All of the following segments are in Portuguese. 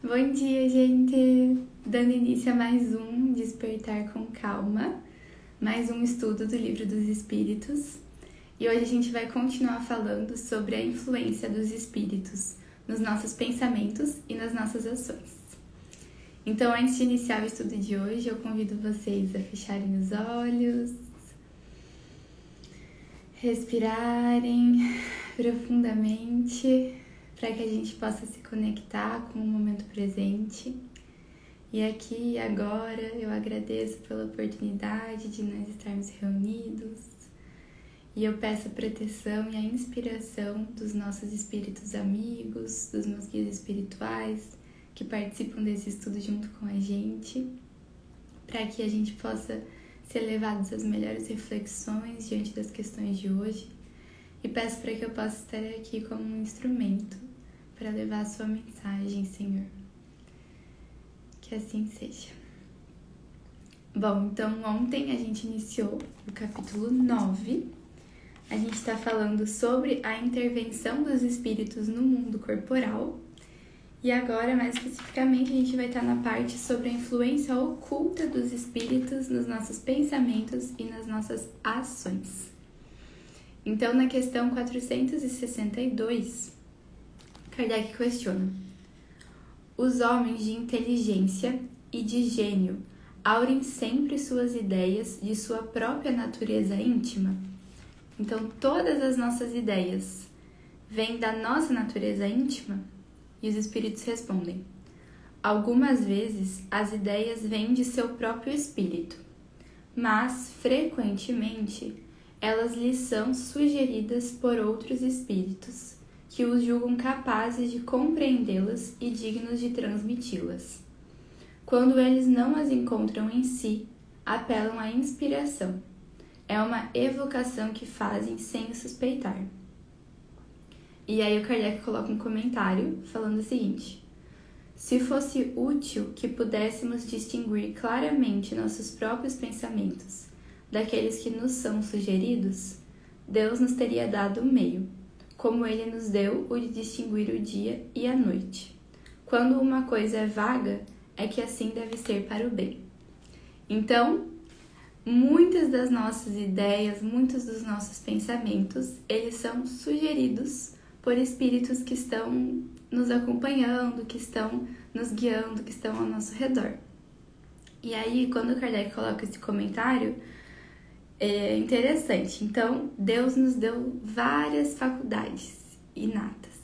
Bom dia, gente! Dando início a mais um Despertar com Calma, mais um estudo do Livro dos Espíritos. E hoje a gente vai continuar falando sobre a influência dos espíritos nos nossos pensamentos e nas nossas ações. Então, antes de iniciar o estudo de hoje, eu convido vocês a fecharem os olhos, respirarem profundamente para que a gente possa se conectar com o momento presente. E aqui e agora eu agradeço pela oportunidade de nós estarmos reunidos. E eu peço a proteção e a inspiração dos nossos espíritos amigos, dos meus guias espirituais que participam desse estudo junto com a gente, para que a gente possa ser levados às melhores reflexões diante das questões de hoje. E peço para que eu possa estar aqui como um instrumento para levar a sua mensagem, Senhor. Que assim seja. Bom, então ontem a gente iniciou o capítulo 9. A gente está falando sobre a intervenção dos espíritos no mundo corporal. E agora, mais especificamente, a gente vai estar na parte sobre a influência oculta dos espíritos nos nossos pensamentos e nas nossas ações. Então, na questão 462, Kardec questiona: Os homens de inteligência e de gênio aurem sempre suas ideias de sua própria natureza íntima? Então, todas as nossas ideias vêm da nossa natureza íntima? E os espíritos respondem: Algumas vezes as ideias vêm de seu próprio espírito, mas frequentemente elas lhes são sugeridas por outros espíritos que os julgam capazes de compreendê-las e dignos de transmiti-las. Quando eles não as encontram em si, apelam à inspiração. É uma evocação que fazem sem suspeitar. E aí o Kardec coloca um comentário falando o seguinte: Se fosse útil que pudéssemos distinguir claramente nossos próprios pensamentos daqueles que nos são sugeridos, Deus nos teria dado o meio como ele nos deu o de distinguir o dia e a noite. Quando uma coisa é vaga, é que assim deve ser para o bem. Então, muitas das nossas ideias, muitos dos nossos pensamentos, eles são sugeridos por espíritos que estão nos acompanhando, que estão nos guiando, que estão ao nosso redor. E aí, quando Kardec coloca esse comentário, é interessante. Então, Deus nos deu várias faculdades inatas.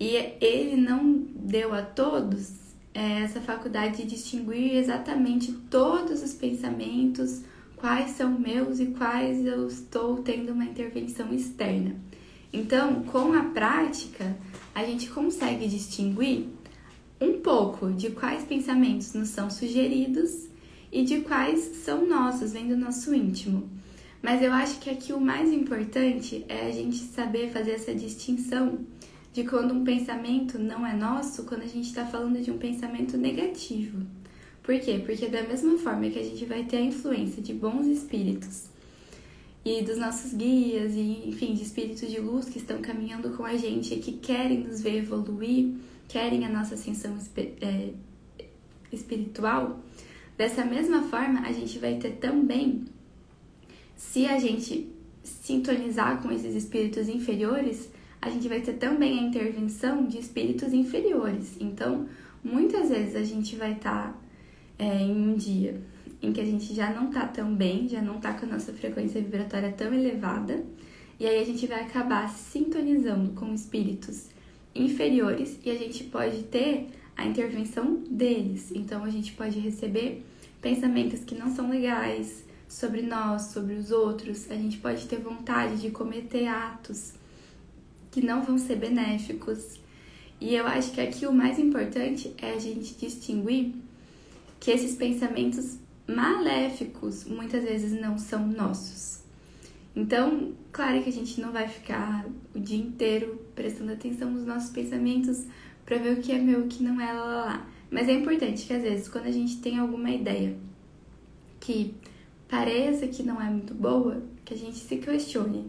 E ele não deu a todos é, essa faculdade de distinguir exatamente todos os pensamentos, quais são meus e quais eu estou tendo uma intervenção externa. Então, com a prática, a gente consegue distinguir um pouco de quais pensamentos nos são sugeridos e de quais são nossos, vem do nosso íntimo. Mas eu acho que aqui o mais importante é a gente saber fazer essa distinção de quando um pensamento não é nosso, quando a gente está falando de um pensamento negativo. Por quê? Porque da mesma forma que a gente vai ter a influência de bons espíritos e dos nossos guias e, enfim, de espíritos de luz que estão caminhando com a gente e que querem nos ver evoluir, querem a nossa ascensão é, espiritual, Dessa mesma forma, a gente vai ter também, se a gente sintonizar com esses espíritos inferiores, a gente vai ter também a intervenção de espíritos inferiores. Então, muitas vezes a gente vai estar tá, é, em um dia em que a gente já não tá tão bem, já não tá com a nossa frequência vibratória tão elevada, e aí a gente vai acabar sintonizando com espíritos inferiores e a gente pode ter a intervenção deles. Então a gente pode receber pensamentos que não são legais sobre nós, sobre os outros. A gente pode ter vontade de cometer atos que não vão ser benéficos. E eu acho que aqui o mais importante é a gente distinguir que esses pensamentos maléficos muitas vezes não são nossos. Então, claro que a gente não vai ficar o dia inteiro prestando atenção nos nossos pensamentos para ver o que é meu, o que não é lá, lá, lá. Mas é importante que às vezes, quando a gente tem alguma ideia que pareça que não é muito boa, que a gente se questione: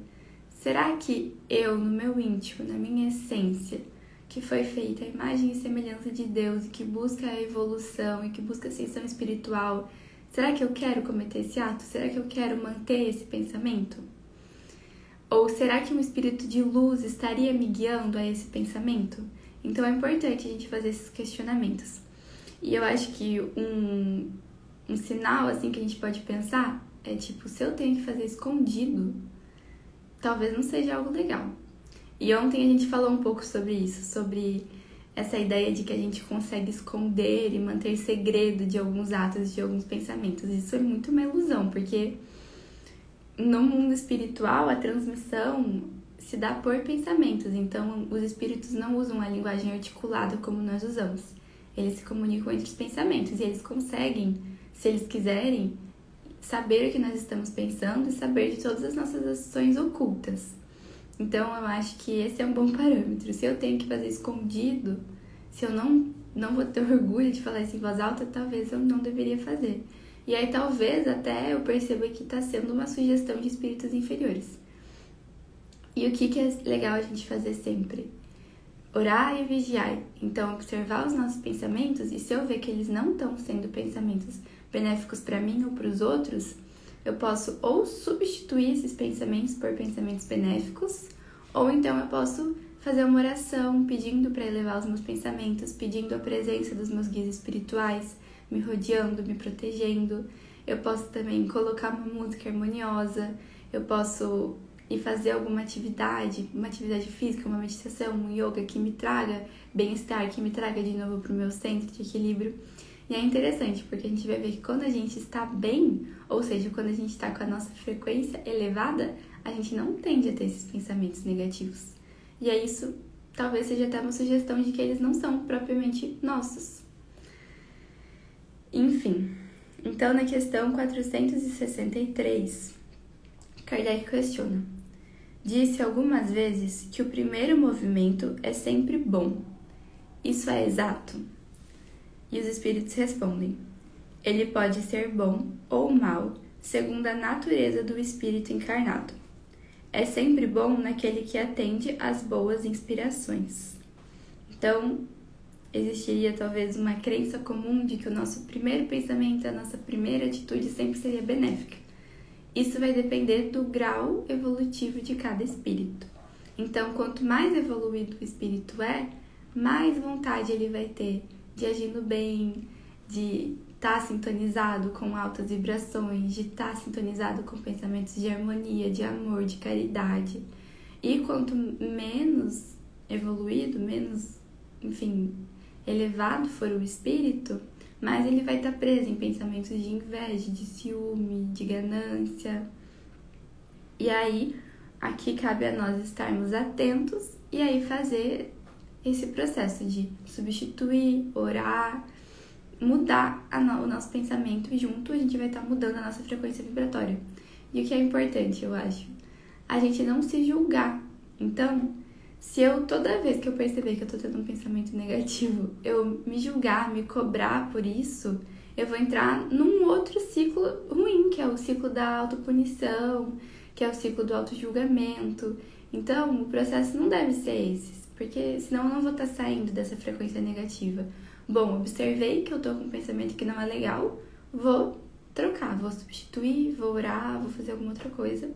será que eu, no meu íntimo, na minha essência, que foi feita a imagem e semelhança de Deus e que busca a evolução e que busca a ascensão espiritual, será que eu quero cometer esse ato? Será que eu quero manter esse pensamento? Ou será que um espírito de luz estaria me guiando a esse pensamento? Então é importante a gente fazer esses questionamentos. E eu acho que um, um sinal assim que a gente pode pensar é tipo, se eu tenho que fazer escondido, talvez não seja algo legal. E ontem a gente falou um pouco sobre isso, sobre essa ideia de que a gente consegue esconder e manter segredo de alguns atos, de alguns pensamentos. Isso é muito uma ilusão, porque no mundo espiritual a transmissão se dá por pensamentos, então os espíritos não usam a linguagem articulada como nós usamos. Eles se comunicam entre os pensamentos e eles conseguem, se eles quiserem, saber o que nós estamos pensando e saber de todas as nossas ações ocultas. Então eu acho que esse é um bom parâmetro. Se eu tenho que fazer escondido, se eu não, não vou ter orgulho de falar isso em voz alta, talvez eu não deveria fazer. E aí talvez até eu perceba que está sendo uma sugestão de espíritos inferiores. E o que, que é legal a gente fazer sempre? Orar e vigiar. Então, observar os nossos pensamentos e se eu ver que eles não estão sendo pensamentos benéficos para mim ou para os outros, eu posso ou substituir esses pensamentos por pensamentos benéficos, ou então eu posso fazer uma oração pedindo para elevar os meus pensamentos, pedindo a presença dos meus guias espirituais, me rodeando, me protegendo. Eu posso também colocar uma música harmoniosa, eu posso ir fazer alguma atividade, uma atividade física, uma meditação, um yoga que me traga bem-estar, que me traga de novo para o meu centro de equilíbrio. E é interessante porque a gente vai ver que quando a gente está bem, ou seja, quando a gente está com a nossa frequência elevada, a gente não tende a ter esses pensamentos negativos. E é isso, talvez seja até uma sugestão de que eles não são propriamente nossos. Enfim, então na questão 463, Kardec questiona: Disse algumas vezes que o primeiro movimento é sempre bom. Isso é exato? E os espíritos respondem: Ele pode ser bom ou mal, segundo a natureza do espírito encarnado. É sempre bom naquele que atende às boas inspirações. Então, existiria talvez uma crença comum de que o nosso primeiro pensamento, a nossa primeira atitude sempre seria benéfica. Isso vai depender do grau evolutivo de cada espírito. Então, quanto mais evoluído o espírito é, mais vontade ele vai ter de agir no bem, de estar tá sintonizado com altas vibrações, de estar tá sintonizado com pensamentos de harmonia, de amor, de caridade. E quanto menos evoluído, menos, enfim, elevado for o espírito, mais ele vai estar preso em pensamentos de inveja, de ciúme, de ganância. E aí, aqui cabe a nós estarmos atentos e aí fazer esse processo de substituir, orar, mudar no, o nosso pensamento e junto a gente vai estar mudando a nossa frequência vibratória. E o que é importante, eu acho, a gente não se julgar. Então, se eu toda vez que eu perceber que eu tô tendo um pensamento negativo, eu me julgar, me cobrar por isso, eu vou entrar num outro ciclo ruim, que é o ciclo da autopunição, que é o ciclo do autojulgamento. Então, o processo não deve ser esse porque senão eu não vou estar tá saindo dessa frequência negativa. Bom, observei que eu tô com um pensamento que não é legal, vou trocar, vou substituir, vou orar, vou fazer alguma outra coisa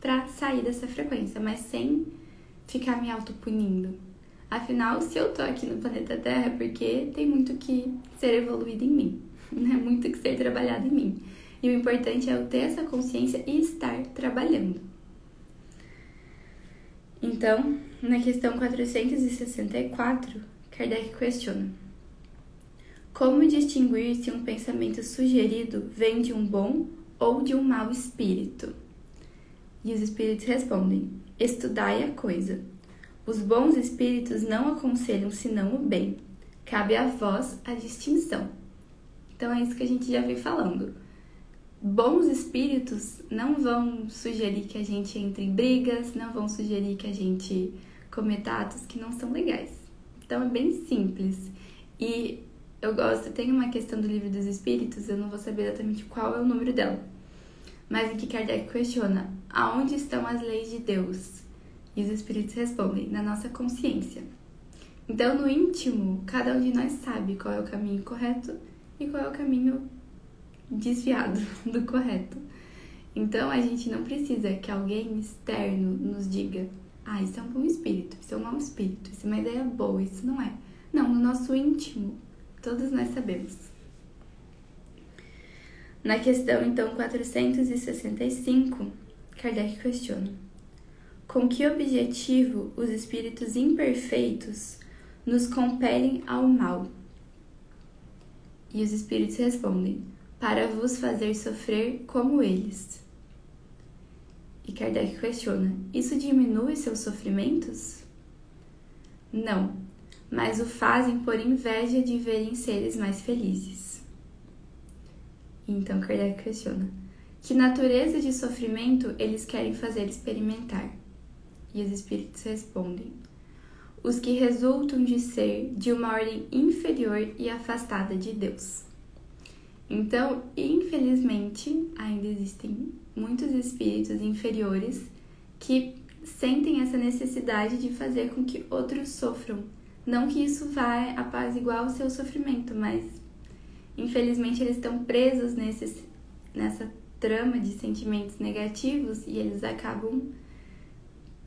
para sair dessa frequência, mas sem ficar me autopunindo. Afinal, se eu tô aqui no planeta Terra é porque tem muito que ser evoluído em mim, né? Muito que ser trabalhado em mim. E o importante é eu ter essa consciência e estar trabalhando. Então, na questão 464, Kardec questiona: Como distinguir se um pensamento sugerido vem de um bom ou de um mau espírito? E os espíritos respondem: Estudai a coisa. Os bons espíritos não aconselham senão o bem. Cabe a vós a distinção. Então é isso que a gente já vem falando bons espíritos não vão sugerir que a gente entre em brigas, não vão sugerir que a gente cometa atos que não são legais. Então é bem simples. E eu gosto, tem uma questão do livro dos espíritos, eu não vou saber exatamente qual é o número dela. Mas em que Kardec questiona: aonde estão as leis de Deus? E os espíritos respondem: na nossa consciência. Então, no íntimo, cada um de nós sabe qual é o caminho correto e qual é o caminho desviado do correto. Então, a gente não precisa que alguém externo nos diga: ah, isso é um bom espírito, isso é um mau espírito, isso é uma ideia boa, isso não é. Não, no nosso íntimo, todos nós sabemos. Na questão, então, 465, Kardec questiona: Com que objetivo os espíritos imperfeitos nos compelem ao mal? E os espíritos respondem: Para vos fazer sofrer como eles. E Kardec questiona: Isso diminui seus sofrimentos? Não, mas o fazem por inveja de verem seres mais felizes. Então Kardec questiona: que natureza de sofrimento eles querem fazer experimentar? E os espíritos respondem: os que resultam de ser de uma ordem inferior e afastada de Deus. Então, infelizmente, ainda existem muitos espíritos inferiores que sentem essa necessidade de fazer com que outros sofram. Não que isso vá apaziguar o seu sofrimento, mas Infelizmente, eles estão presos nesses, nessa trama de sentimentos negativos e eles acabam,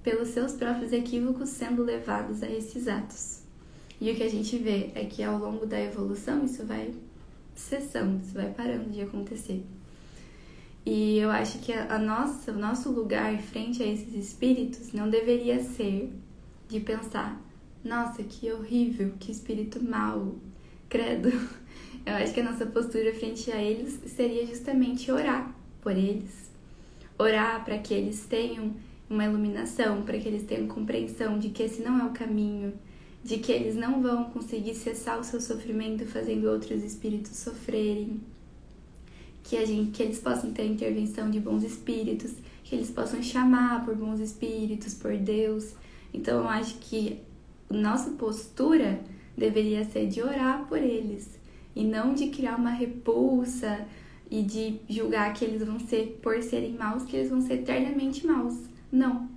pelos seus próprios equívocos, sendo levados a esses atos. E o que a gente vê é que ao longo da evolução isso vai cessando, isso vai parando de acontecer. E eu acho que a nossa, o nosso lugar frente a esses espíritos não deveria ser de pensar: nossa, que horrível, que espírito mau, credo. Eu acho que a nossa postura frente a eles seria justamente orar por eles. Orar para que eles tenham uma iluminação, para que eles tenham compreensão de que esse não é o caminho, de que eles não vão conseguir cessar o seu sofrimento fazendo outros espíritos sofrerem, que, a gente, que eles possam ter a intervenção de bons espíritos, que eles possam chamar por bons espíritos, por Deus. Então eu acho que nossa postura deveria ser de orar por eles, e não de criar uma repulsa e de julgar que eles vão ser, por serem maus, que eles vão ser eternamente maus. Não.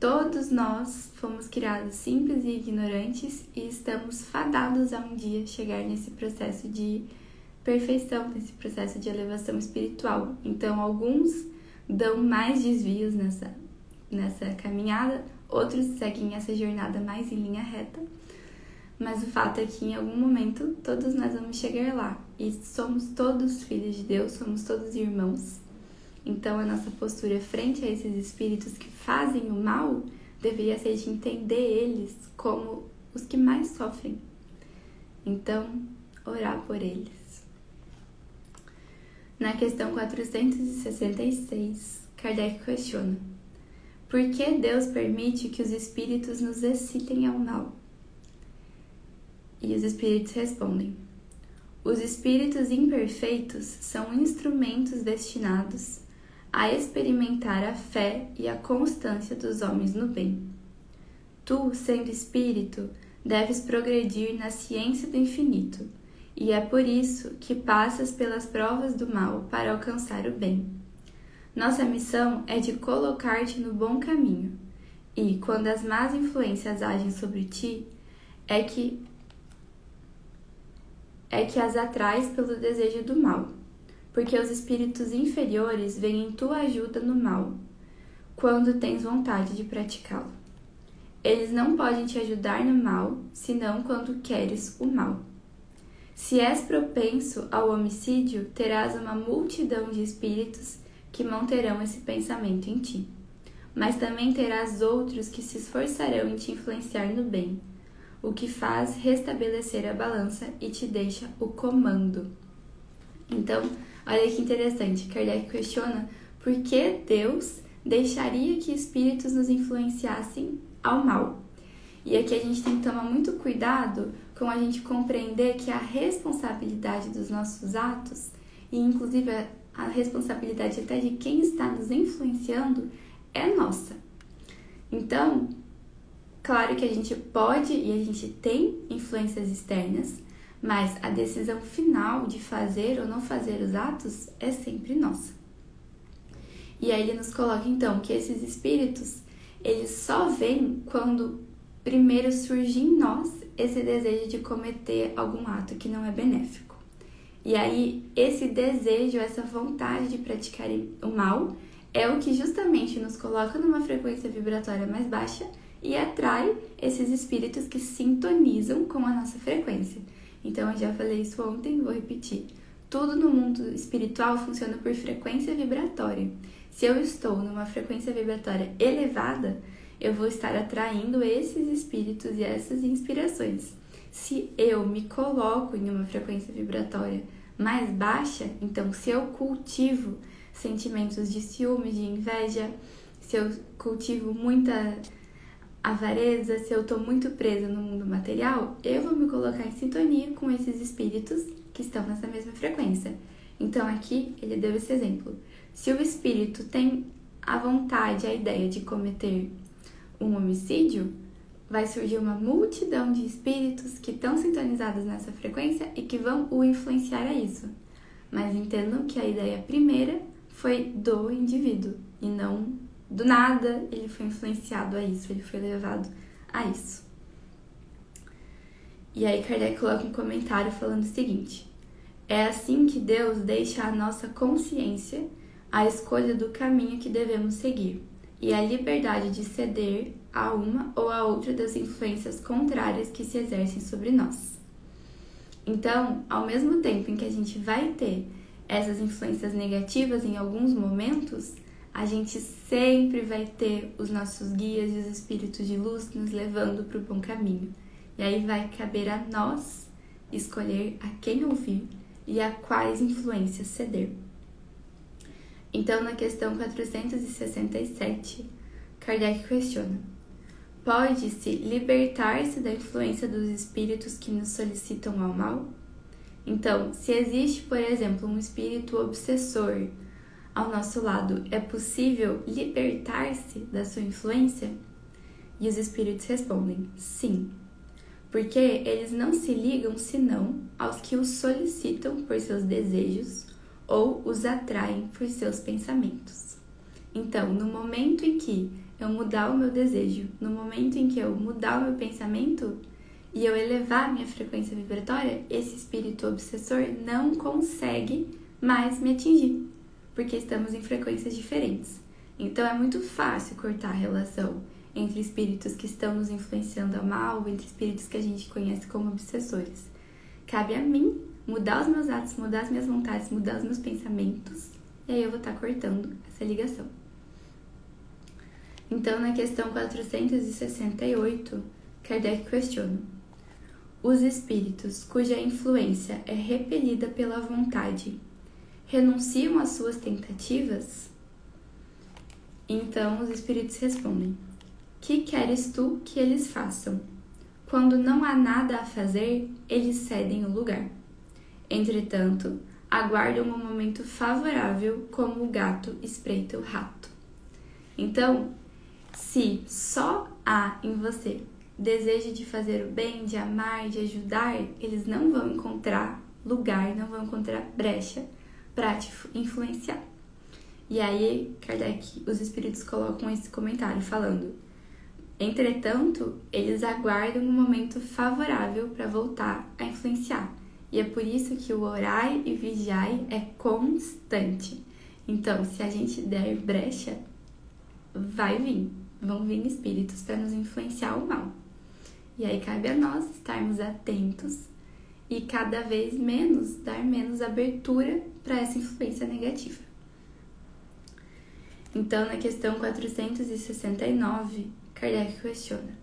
Todos nós fomos criados simples e ignorantes e estamos fadados a um dia chegar nesse processo de perfeição, nesse processo de elevação espiritual. Então, alguns dão mais desvios nessa, nessa caminhada, outros seguem essa jornada mais em linha reta mas o fato é que em algum momento todos nós vamos chegar lá e somos todos filhos de Deus, somos todos irmãos. Então a nossa postura frente a esses espíritos que fazem o mal deveria ser de entender eles como os que mais sofrem. Então, orar por eles. Na questão 466, Kardec questiona: Por que Deus permite que os espíritos nos excitem ao mal? E os espíritos respondem: Os espíritos imperfeitos são instrumentos destinados a experimentar a fé e a constância dos homens no bem. Tu, sendo espírito, deves progredir na ciência do infinito, e é por isso que passas pelas provas do mal para alcançar o bem. Nossa missão é de colocar-te no bom caminho, e quando as más influências agem sobre ti, é que é que as atrais pelo desejo do mal, porque os espíritos inferiores vêm em tua ajuda no mal, quando tens vontade de praticá-lo. Eles não podem te ajudar no mal, senão quando queres o mal. Se és propenso ao homicídio, terás uma multidão de espíritos que manterão esse pensamento em ti. Mas também terás outros que se esforçarão em te influenciar no bem o que faz restabelecer a balança e te deixa o comando. Então, olha que interessante, Kardec questiona por que Deus deixaria que espíritos nos influenciassem ao mal. E aqui a gente tem que tomar muito cuidado com a gente compreender que a responsabilidade dos nossos atos, e inclusive a responsabilidade até de quem está nos influenciando, é nossa. Então, Claro que a gente pode e a gente tem influências externas, mas a decisão final de fazer ou não fazer os atos é sempre nossa. E aí ele nos coloca então que esses espíritos, eles só vêm quando primeiro surge em nós esse desejo de cometer algum ato que não é benéfico. E aí, esse desejo, essa vontade de praticar o mal é o que justamente nos coloca numa frequência vibratória mais baixa e atrai esses espíritos que sintonizam com a nossa frequência. Então, eu já falei isso ontem, vou repetir. Tudo no mundo espiritual funciona por frequência vibratória. Se eu estou numa frequência vibratória elevada, eu vou estar atraindo esses espíritos e essas inspirações. Se eu me coloco em uma frequência vibratória mais baixa, então se eu cultivo sentimentos de ciúme, de inveja, se eu cultivo muita avareza, se eu estou muito presa no mundo material, eu vou me colocar em sintonia com esses espíritos que estão nessa mesma frequência. Então aqui ele deu esse exemplo. Se o espírito tem a vontade, a ideia de cometer um homicídio, vai surgir uma multidão de espíritos que estão sintonizados nessa frequência e que vão o influenciar a isso. Mas entendam que a ideia primeira foi do indivíduo e não do nada ele foi influenciado a isso, ele foi levado a isso. E aí Kardec coloca um comentário falando o seguinte: É assim que Deus deixa à nossa consciência a escolha do caminho que devemos seguir e a liberdade de ceder a uma ou a outra das influências contrárias que se exercem sobre nós. Então, ao mesmo tempo em que a gente vai ter essas influências negativas em alguns momentos, a gente sempre vai ter os nossos guias e os espíritos de luz nos levando para o bom caminho. E aí vai caber a nós escolher a quem ouvir e a quais influências ceder. Então, na questão 467, Kardec questiona: Pode-se libertar-se da influência dos espíritos que nos solicitam ao mal? Então, se existe, por exemplo, um espírito obsessor ao nosso lado, é possível libertar-se da sua influência? E os espíritos respondem: sim, porque eles não se ligam senão aos que os solicitam por seus desejos ou os atraem por seus pensamentos. Então, no momento em que eu mudar o meu desejo, no momento em que eu mudar o meu pensamento e eu elevar minha frequência vibratória, esse espírito obsessor não consegue mais me atingir porque estamos em frequências diferentes. Então é muito fácil cortar a relação entre espíritos que estão nos influenciando a mal, entre espíritos que a gente conhece como obsessores. Cabe a mim mudar os meus atos, mudar as minhas vontades, mudar os meus pensamentos, e aí eu vou estar cortando essa ligação. Então, na questão 468, Kardec questiona: Os espíritos cuja influência é repelida pela vontade renunciam às suas tentativas? Então os espíritos respondem: Que queres tu que eles façam? Quando não há nada a fazer, eles cedem o lugar. Entretanto, aguardam um momento favorável, como o gato espreita o rato. Então, se só há em você desejo de fazer o bem, de amar, de ajudar, eles não vão encontrar lugar, não vão encontrar brecha para te influenciar. E aí, Kardec, os espíritos colocam esse comentário falando: Entretanto, eles aguardam um momento favorável para voltar a influenciar. E é por isso que o orai e vigiai é constante. Então, se a gente der brecha, vai vir, vão vir espíritos para nos influenciar o mal. E aí cabe a nós estarmos atentos e cada vez menos dar menos abertura para essa influência negativa. Então, na questão 469, Kardec questiona: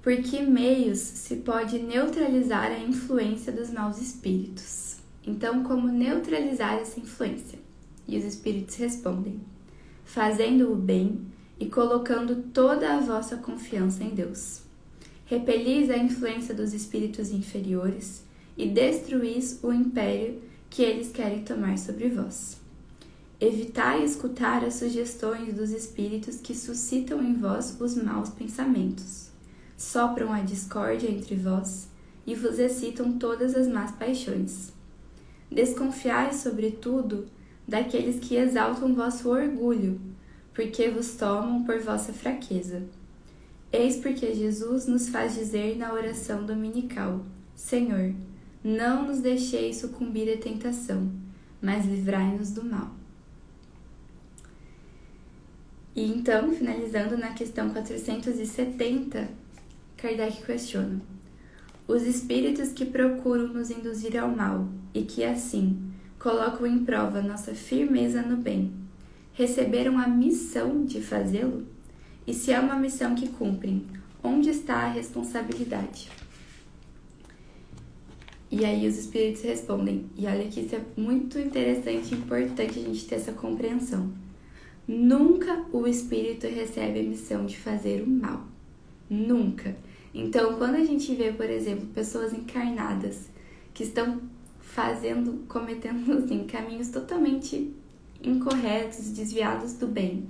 Por que meios se pode neutralizar a influência dos maus espíritos? Então, como neutralizar essa influência? E os espíritos respondem: Fazendo o bem e colocando toda a vossa confiança em Deus. Repelis a influência dos espíritos inferiores e destruís o império que eles querem tomar sobre vós. Evitai escutar as sugestões dos espíritos que suscitam em vós os maus pensamentos, sopram a discórdia entre vós e vos excitam todas as más paixões. Desconfiai, sobretudo, daqueles que exaltam vosso orgulho, porque vos tomam por vossa fraqueza. Eis porque Jesus nos faz dizer na oração dominical: Senhor, não nos deixeis sucumbir à tentação, mas livrai-nos do mal. E então, finalizando na questão 470, Kardec questiona: Os espíritos que procuram nos induzir ao mal e que assim colocam em prova nossa firmeza no bem, receberam a missão de fazê-lo? E se é uma missão que cumprem, onde está a responsabilidade? E aí os espíritos respondem, e olha que isso é muito interessante e importante a gente ter essa compreensão. Nunca o espírito recebe a missão de fazer o mal. Nunca. Então, quando a gente vê, por exemplo, pessoas encarnadas que estão fazendo, cometendo assim, caminhos totalmente incorretos, desviados do bem,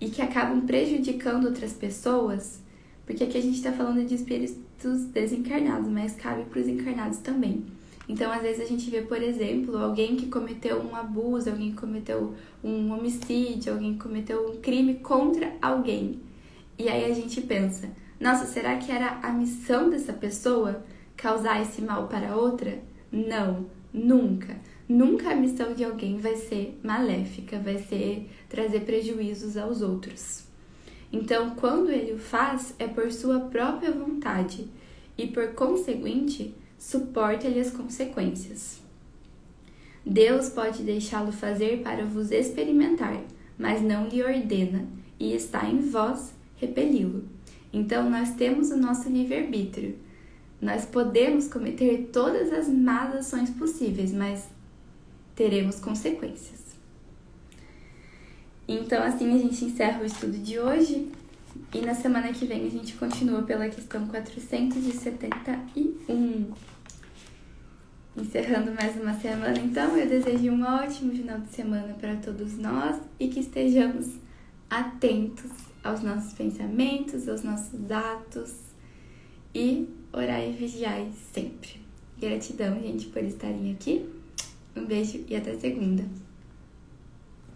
e que acabam prejudicando outras pessoas, porque aqui a gente está falando de espíritos desencarnados, mas cabe para os encarnados também. Então, às vezes a gente vê, por exemplo, alguém que cometeu um abuso, alguém que cometeu um homicídio, alguém que cometeu um crime contra alguém. E aí a gente pensa: nossa, será que era a missão dessa pessoa causar esse mal para outra? Não, nunca. Nunca a missão de alguém vai ser maléfica, vai ser trazer prejuízos aos outros. Então, quando ele o faz, é por sua própria vontade e, por conseguinte, suporta-lhe as consequências. Deus pode deixá-lo fazer para vos experimentar, mas não lhe ordena, e está em vós repeli-lo. Então, nós temos o nosso livre-arbítrio. Nós podemos cometer todas as más ações possíveis, mas teremos consequências. Então, assim a gente encerra o estudo de hoje e na semana que vem a gente continua pela questão 471. Encerrando mais uma semana, então, eu desejo um ótimo final de semana para todos nós e que estejamos atentos aos nossos pensamentos, aos nossos atos e orar e vigiar sempre. Gratidão, gente, por estarem aqui. Um beijo e até segunda.